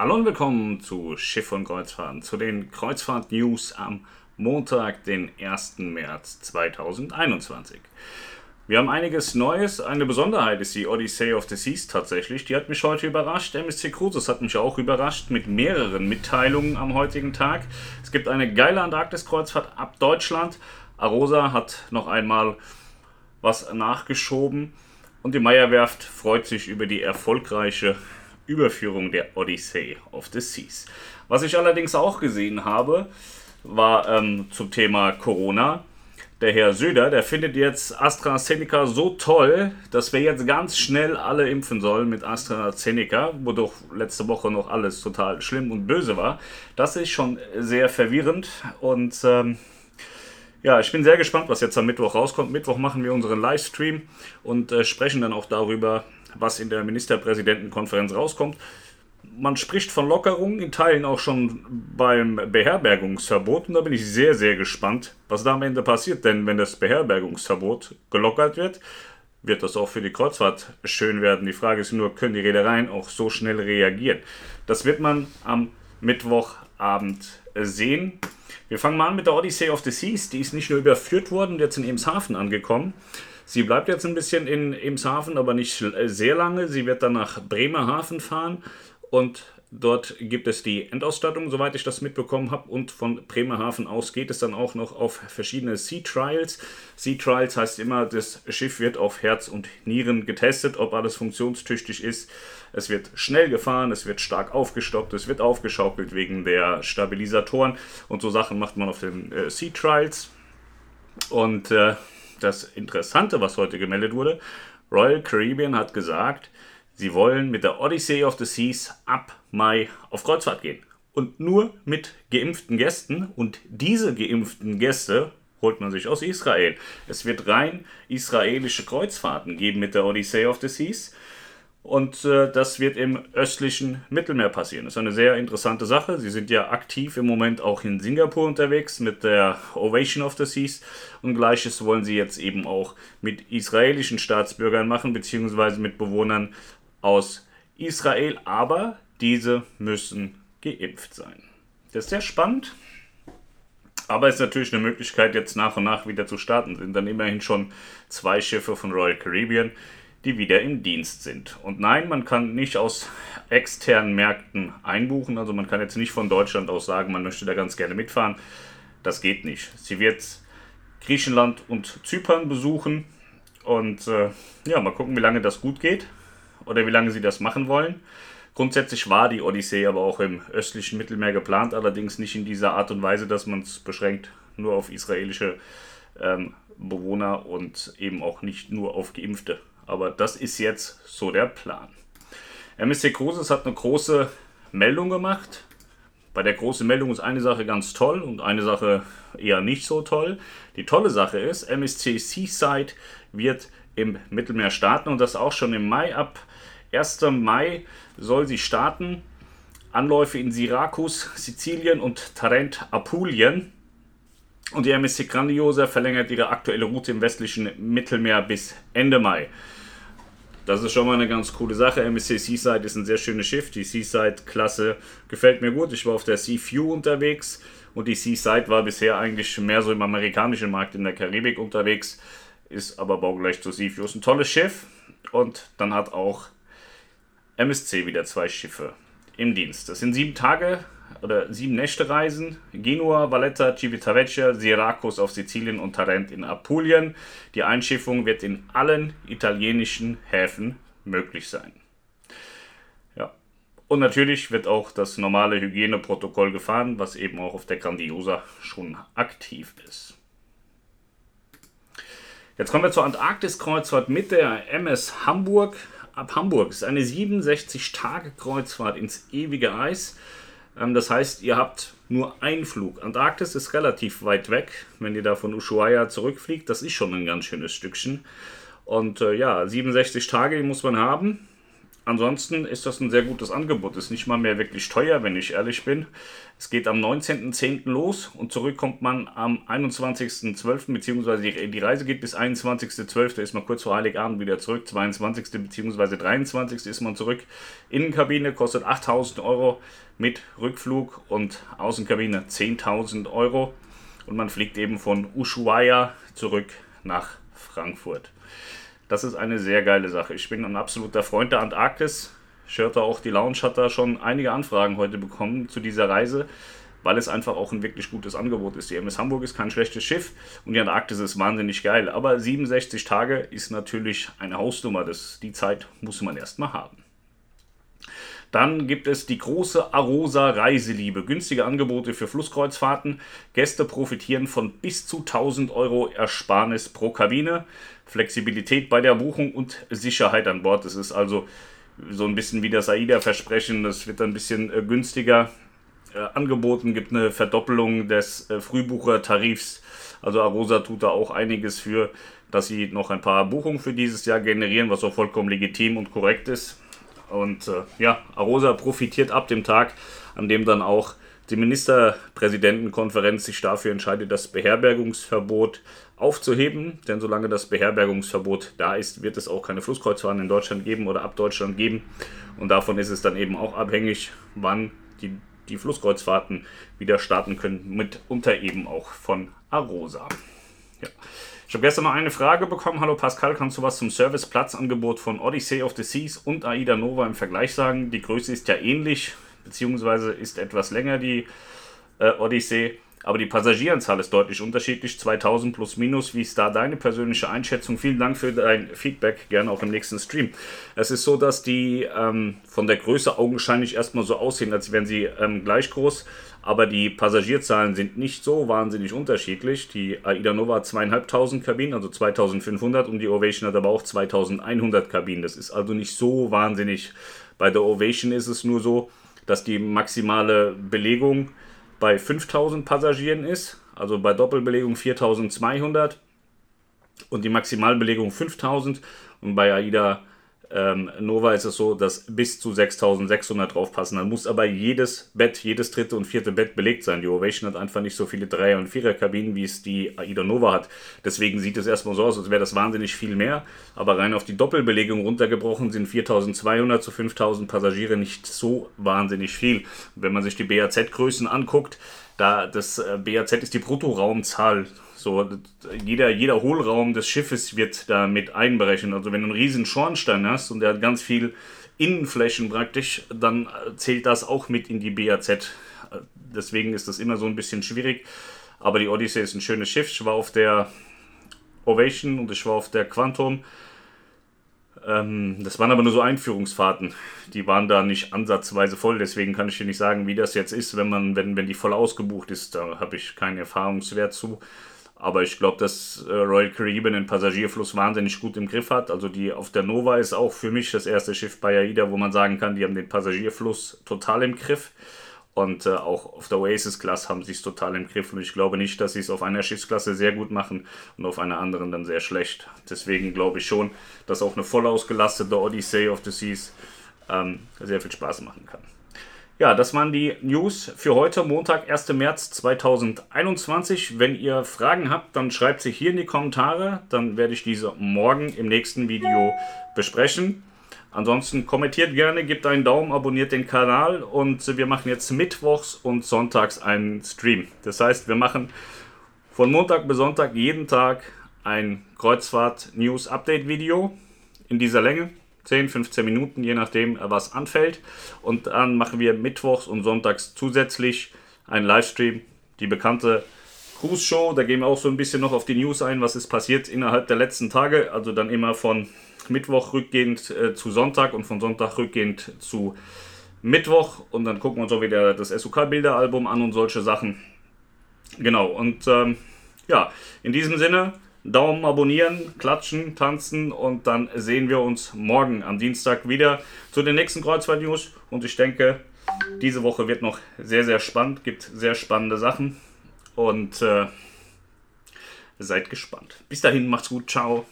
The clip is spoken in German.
Hallo und willkommen zu Schiff und Kreuzfahrten, zu den Kreuzfahrt-News am Montag, den 1. März 2021. Wir haben einiges Neues. Eine Besonderheit ist die Odyssey of the Seas tatsächlich. Die hat mich heute überrascht. MSC Cruises hat mich auch überrascht mit mehreren Mitteilungen am heutigen Tag. Es gibt eine geile Antarktis-Kreuzfahrt ab Deutschland. Arosa hat noch einmal was nachgeschoben. Und die Meierwerft freut sich über die erfolgreiche Überführung der Odyssey of the Seas. Was ich allerdings auch gesehen habe, war ähm, zum Thema Corona. Der Herr Söder, der findet jetzt AstraZeneca so toll, dass wir jetzt ganz schnell alle impfen sollen mit AstraZeneca, wo doch letzte Woche noch alles total schlimm und böse war. Das ist schon sehr verwirrend und ähm, ja, ich bin sehr gespannt, was jetzt am Mittwoch rauskommt. Mittwoch machen wir unseren Livestream und äh, sprechen dann auch darüber, was in der Ministerpräsidentenkonferenz rauskommt. Man spricht von Lockerungen, in Teilen auch schon beim Beherbergungsverbot. Und da bin ich sehr, sehr gespannt, was da am Ende passiert. Denn wenn das Beherbergungsverbot gelockert wird, wird das auch für die Kreuzfahrt schön werden. Die Frage ist nur, können die Reedereien auch so schnell reagieren? Das wird man am Mittwochabend sehen. Wir fangen mal an mit der Odyssey of the Seas. Die ist nicht nur überführt worden, jetzt in Emshaven angekommen. Sie bleibt jetzt ein bisschen in Emshaven, aber nicht sehr lange. Sie wird dann nach Bremerhaven fahren und dort gibt es die Endausstattung, soweit ich das mitbekommen habe. Und von Bremerhaven aus geht es dann auch noch auf verschiedene Sea Trials. Sea Trials heißt immer, das Schiff wird auf Herz und Nieren getestet, ob alles funktionstüchtig ist. Es wird schnell gefahren, es wird stark aufgestockt, es wird aufgeschaukelt wegen der Stabilisatoren und so Sachen macht man auf den äh, Sea Trials. Und äh, das Interessante, was heute gemeldet wurde, Royal Caribbean hat gesagt, sie wollen mit der Odyssey of the Seas ab Mai auf Kreuzfahrt gehen. Und nur mit geimpften Gästen. Und diese geimpften Gäste holt man sich aus Israel. Es wird rein israelische Kreuzfahrten geben mit der Odyssey of the Seas. Und äh, das wird im östlichen Mittelmeer passieren. Das ist eine sehr interessante Sache. Sie sind ja aktiv im Moment auch in Singapur unterwegs mit der Ovation of the Seas. Und gleiches wollen sie jetzt eben auch mit israelischen Staatsbürgern machen, beziehungsweise mit Bewohnern aus Israel. Aber diese müssen geimpft sein. Das ist sehr spannend. Aber es ist natürlich eine Möglichkeit, jetzt nach und nach wieder zu starten. Sind dann immerhin schon zwei Schiffe von Royal Caribbean, die wieder im Dienst sind. Und nein, man kann nicht aus externen Märkten einbuchen. Also man kann jetzt nicht von Deutschland aus sagen, man möchte da ganz gerne mitfahren. Das geht nicht. Sie wird Griechenland und Zypern besuchen. Und äh, ja, mal gucken, wie lange das gut geht oder wie lange sie das machen wollen. Grundsätzlich war die Odyssee aber auch im östlichen Mittelmeer geplant, allerdings nicht in dieser Art und Weise, dass man es beschränkt nur auf israelische ähm, Bewohner und eben auch nicht nur auf Geimpfte aber das ist jetzt so der Plan. MSC Cruises hat eine große Meldung gemacht. Bei der großen Meldung ist eine Sache ganz toll und eine Sache eher nicht so toll. Die tolle Sache ist, MSC Seaside wird im Mittelmeer starten und das auch schon im Mai. Ab 1. Mai soll sie starten. Anläufe in Syrakus, Sizilien und Tarent, Apulien. Und die MSC Grandiosa verlängert ihre aktuelle Route im westlichen Mittelmeer bis Ende Mai. Das ist schon mal eine ganz coole Sache. MSC Seaside ist ein sehr schönes Schiff. Die Seaside-Klasse gefällt mir gut. Ich war auf der Sea Few unterwegs und die Seaside war bisher eigentlich mehr so im amerikanischen Markt in der Karibik unterwegs, ist aber baugleich zur Sea Few. Ist ein tolles Schiff und dann hat auch MSC wieder zwei Schiffe im Dienst. Das sind sieben Tage oder sieben Nächte Reisen. Genua, Valletta, Civitavecchia, Syrakus auf Sizilien und Tarent in Apulien. Die Einschiffung wird in allen italienischen Häfen möglich sein. Ja. Und natürlich wird auch das normale Hygieneprotokoll gefahren, was eben auch auf der Grandiosa schon aktiv ist. Jetzt kommen wir zur Antarktis-Kreuzfahrt mit der MS Hamburg. Ab Hamburg ist eine 67-Tage-Kreuzfahrt ins ewige Eis. Ähm, das heißt, ihr habt nur einen Flug. Antarktis ist relativ weit weg, wenn ihr da von Ushuaia zurückfliegt. Das ist schon ein ganz schönes Stückchen. Und äh, ja, 67 Tage muss man haben. Ansonsten ist das ein sehr gutes Angebot. Ist nicht mal mehr wirklich teuer, wenn ich ehrlich bin. Es geht am 19.10. los und zurück kommt man am 21.12. beziehungsweise die, Reise geht bis 21.12. ist man kurz vor Heiligabend wieder zurück. 22. beziehungsweise 23. ist man zurück. Innenkabine kostet 8.000 Euro mit Rückflug und Außenkabine 10.000 Euro. Und man fliegt eben von Ushuaia zurück nach Frankfurt. Das ist eine sehr geile Sache. Ich bin ein absoluter Freund der Antarktis. Schörter auch die Lounge hat da schon einige Anfragen heute bekommen zu dieser Reise, weil es einfach auch ein wirklich gutes Angebot ist. Die MS Hamburg ist kein schlechtes Schiff und die Antarktis ist wahnsinnig geil. Aber 67 Tage ist natürlich eine Hausnummer. Das, die Zeit muss man erstmal haben. Dann gibt es die große Arosa Reiseliebe. Günstige Angebote für Flusskreuzfahrten. Gäste profitieren von bis zu 1000 Euro Ersparnis pro Kabine. Flexibilität bei der Buchung und Sicherheit an Bord. Das ist also so ein bisschen wie das AIDA-Versprechen. Das wird ein bisschen äh, günstiger äh, angeboten. Gibt eine Verdoppelung des äh, Frühbuchertarifs. Also Arosa tut da auch einiges für, dass sie noch ein paar Buchungen für dieses Jahr generieren, was auch vollkommen legitim und korrekt ist. Und äh, ja, Arosa profitiert ab dem Tag, an dem dann auch die Ministerpräsidentenkonferenz sich dafür entscheidet, das Beherbergungsverbot aufzuheben. Denn solange das Beherbergungsverbot da ist, wird es auch keine Flusskreuzfahrten in Deutschland geben oder ab Deutschland geben. Und davon ist es dann eben auch abhängig, wann die, die Flusskreuzfahrten wieder starten können, mitunter eben auch von Arosa. Ja. Ich habe gestern noch eine Frage bekommen. Hallo Pascal, kannst du was zum Serviceplatzangebot von Odyssey of the Seas und Aida Nova im Vergleich sagen? Die Größe ist ja ähnlich, beziehungsweise ist etwas länger die äh, Odyssey. Aber die Passagieranzahl ist deutlich unterschiedlich, 2000 plus minus. Wie ist da deine persönliche Einschätzung? Vielen Dank für dein Feedback, gerne auch im nächsten Stream. Es ist so, dass die ähm, von der Größe augenscheinlich erstmal so aussehen, als wären sie ähm, gleich groß aber die Passagierzahlen sind nicht so wahnsinnig unterschiedlich. Die AIDA Nova hat zweieinhalbtausend Kabinen, also 2500 und die Ovation hat aber auch 2100 Kabinen. Das ist also nicht so wahnsinnig. Bei der Ovation ist es nur so, dass die maximale Belegung bei 5000 Passagieren ist, also bei Doppelbelegung 4200 und die Maximalbelegung 5000 und bei AIDA ähm, Nova ist es so, dass bis zu 6600 draufpassen. Dann muss aber jedes Bett, jedes dritte und vierte Bett belegt sein. Die Ovation hat einfach nicht so viele Dreier- und Vierer-Kabinen, wie es die AIDA Nova hat. Deswegen sieht es erstmal so aus, als wäre das wahnsinnig viel mehr. Aber rein auf die Doppelbelegung runtergebrochen sind 4200 zu 5000 Passagiere nicht so wahnsinnig viel. Wenn man sich die BAZ-Größen anguckt, da das äh, BAZ ist die Bruttoraumzahl so, jeder, jeder Hohlraum des Schiffes wird da mit einberechnet. Also wenn du einen riesen Schornstein hast und der hat ganz viel Innenflächen praktisch, dann zählt das auch mit in die BAZ. Deswegen ist das immer so ein bisschen schwierig. Aber die Odyssey ist ein schönes Schiff. Ich war auf der Ovation und ich war auf der Quantum. Ähm, das waren aber nur so Einführungsfahrten. Die waren da nicht ansatzweise voll. Deswegen kann ich dir nicht sagen, wie das jetzt ist, wenn, man, wenn, wenn die voll ausgebucht ist. Da habe ich keinen Erfahrungswert zu. Aber ich glaube, dass äh, Royal Caribbean den Passagierfluss wahnsinnig gut im Griff hat. Also die auf der Nova ist auch für mich das erste Schiff bei AIDA, wo man sagen kann, die haben den Passagierfluss total im Griff. Und äh, auch auf der Oasis Class haben sie es total im Griff. Und ich glaube nicht, dass sie es auf einer Schiffsklasse sehr gut machen und auf einer anderen dann sehr schlecht. Deswegen glaube ich schon, dass auch eine voll ausgelastete Odyssey of the Seas ähm, sehr viel Spaß machen kann. Ja, das waren die News für heute, Montag, 1. März 2021. Wenn ihr Fragen habt, dann schreibt sie hier in die Kommentare. Dann werde ich diese morgen im nächsten Video besprechen. Ansonsten kommentiert gerne, gebt einen Daumen, abonniert den Kanal und wir machen jetzt mittwochs und sonntags einen Stream. Das heißt, wir machen von Montag bis Sonntag jeden Tag ein Kreuzfahrt-News-Update-Video in dieser Länge. 10, 15 Minuten, je nachdem, was anfällt. Und dann machen wir mittwochs und sonntags zusätzlich einen Livestream, die bekannte Cruise Show. Da gehen wir auch so ein bisschen noch auf die News ein, was ist passiert innerhalb der letzten Tage. Also dann immer von Mittwoch rückgehend äh, zu Sonntag und von Sonntag rückgehend zu Mittwoch. Und dann gucken wir uns auch wieder das SUK-Bilderalbum an und solche Sachen. Genau, und ähm, ja, in diesem Sinne Daumen abonnieren, klatschen, tanzen und dann sehen wir uns morgen am Dienstag wieder zu den nächsten Kreuzfahrt-News. Und ich denke, diese Woche wird noch sehr, sehr spannend, gibt sehr spannende Sachen und äh, seid gespannt. Bis dahin, macht's gut, ciao.